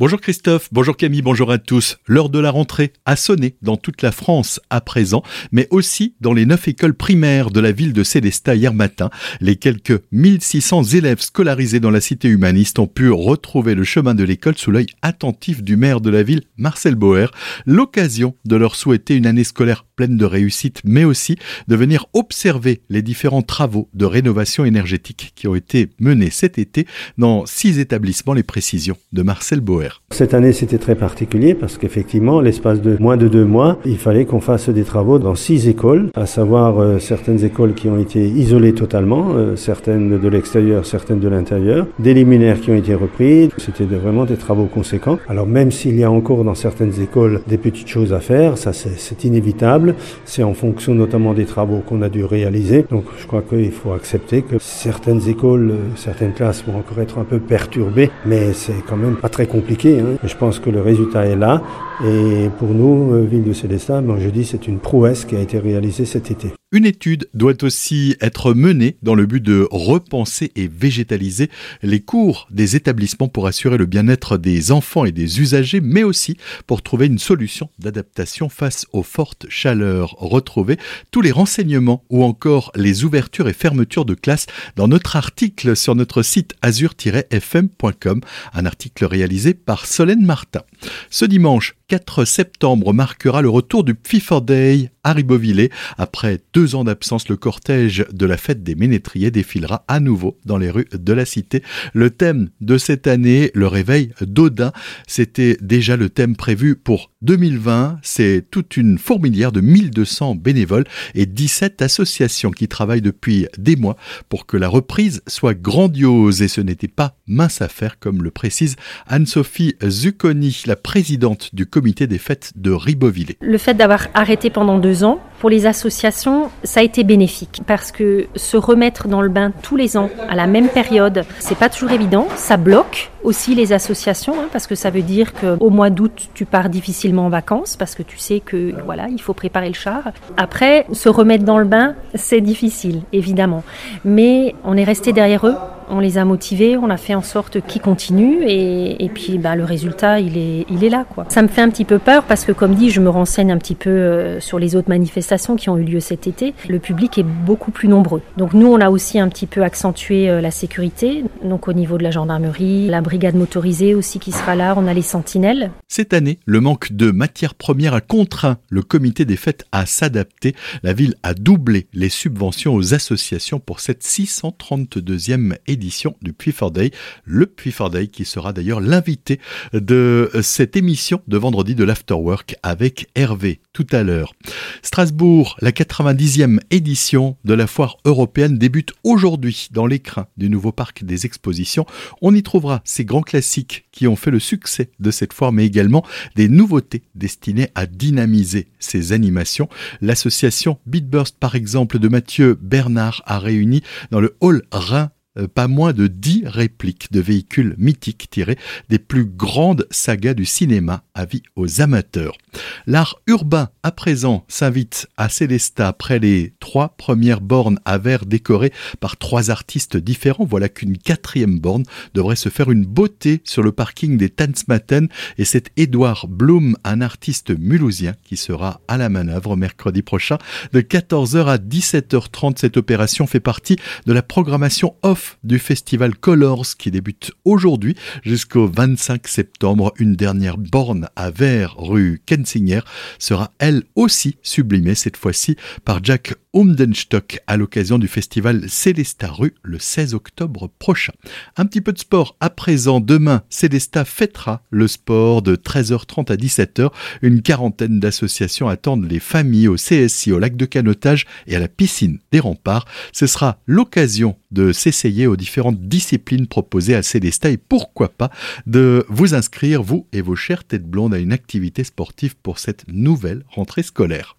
Bonjour Christophe, bonjour Camille, bonjour à tous. L'heure de la rentrée a sonné dans toute la France à présent, mais aussi dans les neuf écoles primaires de la ville de Célestat hier matin. Les quelques 1600 élèves scolarisés dans la cité humaniste ont pu retrouver le chemin de l'école sous l'œil attentif du maire de la ville, Marcel Boer. L'occasion de leur souhaiter une année scolaire pleine de réussite, mais aussi de venir observer les différents travaux de rénovation énergétique qui ont été menés cet été dans six établissements. Les précisions de Marcel Boer. Cette année, c'était très particulier parce qu'effectivement, l'espace de moins de deux mois, il fallait qu'on fasse des travaux dans six écoles, à savoir euh, certaines écoles qui ont été isolées totalement, euh, certaines de l'extérieur, certaines de l'intérieur, des liminaires qui ont été repris. C'était vraiment des travaux conséquents. Alors même s'il y a encore dans certaines écoles des petites choses à faire, ça c'est inévitable. C'est en fonction notamment des travaux qu'on a dû réaliser. Donc je crois qu'il faut accepter que certaines écoles, euh, certaines classes vont encore être un peu perturbées, mais c'est quand même pas très compliqué Hein. Je pense que le résultat est là. Et pour nous, euh, Ville de Célestat, ben, je dis c'est une prouesse qui a été réalisée cet été. Une étude doit aussi être menée dans le but de repenser et végétaliser les cours des établissements pour assurer le bien-être des enfants et des usagers, mais aussi pour trouver une solution d'adaptation face aux fortes chaleurs. Retrouvez tous les renseignements ou encore les ouvertures et fermetures de classes dans notre article sur notre site azur-fm.com, un article réalisé par Solène Martin. Ce dimanche 4 septembre marquera le retour du FIFA Day à Ribeauvillé. Après deux ans d'absence, le cortège de la fête des ménétriers défilera à nouveau dans les rues de la cité. Le thème de cette année, le réveil d'Odin, c'était déjà le thème prévu pour 2020. C'est toute une fourmilière de 1200 bénévoles et 17 associations qui travaillent depuis des mois pour que la reprise soit grandiose et ce n'était pas mince affaire comme le précise Anne-Sophie Zucconi, la présidente du comité des fêtes de Ribeauvillé. Le fait d'avoir arrêté pendant deux ans, pour les associations, ça a été bénéfique parce que se remettre dans le bain tous les ans à la même période, c'est pas toujours évident. Ça bloque aussi les associations hein, parce que ça veut dire qu'au mois d'août, tu pars difficilement en vacances parce que tu sais que voilà, il faut préparer le char. Après, se remettre dans le bain, c'est difficile évidemment, mais on est resté derrière eux on les a motivés, on a fait en sorte qu'ils continuent et, puis bah, le résultat il est, il est là. Ça me fait un petit peu peur parce que comme dit je me renseigne un petit peu euh, sur les autres manifestations qui ont eu lieu cet été. Le public est beaucoup plus nombreux. Donc nous on a aussi un petit peu accentué euh, la sécurité, donc au niveau de la gendarmerie, la brigade motorisée aussi qui sera là, on a les sentinelles. Cette année, le manque de matières premières a contraint le comité des fêtes à s'adapter. La ville a doublé les subventions aux associations pour cette 632e édition du Puy. Le Puy Day qui sera d'ailleurs l'invité de cette émission de vendredi de l'Afterwork avec Hervé tout à l'heure. Strasbourg, la 90e édition de la foire européenne débute aujourd'hui dans l'écrin du nouveau parc des expositions. On y trouvera ces grands classiques qui ont fait le succès de cette foire, mais également des nouveautés destinées à dynamiser ces animations. L'association Beatburst, par exemple, de Mathieu Bernard a réuni dans le hall Rhin pas moins de dix répliques de véhicules mythiques tirés des plus grandes sagas du cinéma à vie aux amateurs. L'art urbain, à présent, s'invite à Célestat après les trois premières bornes à verre décorées par trois artistes différents. Voilà qu'une quatrième borne devrait se faire une beauté sur le parking des Tanzmatten et c'est Édouard Blum, un artiste mulhousien, qui sera à la manœuvre mercredi prochain de 14h à 17h30. Cette opération fait partie de la programmation off du festival Colors qui débute aujourd'hui jusqu'au 25 septembre. Une dernière borne à verre rue Kensinger sera elle aussi sublimée cette fois-ci par Jack Umdenstock à l'occasion du festival Célesta Rue le 16 octobre prochain. Un petit peu de sport à présent. Demain, Célesta fêtera le sport de 13h30 à 17h. Une quarantaine d'associations attendent les familles au CSI, au lac de canotage et à la piscine des remparts. Ce sera l'occasion de s'essayer aux différentes disciplines proposées à Célesta et pourquoi pas de vous inscrire, vous et vos chères têtes blondes, à une activité sportive pour cette nouvelle rentrée scolaire.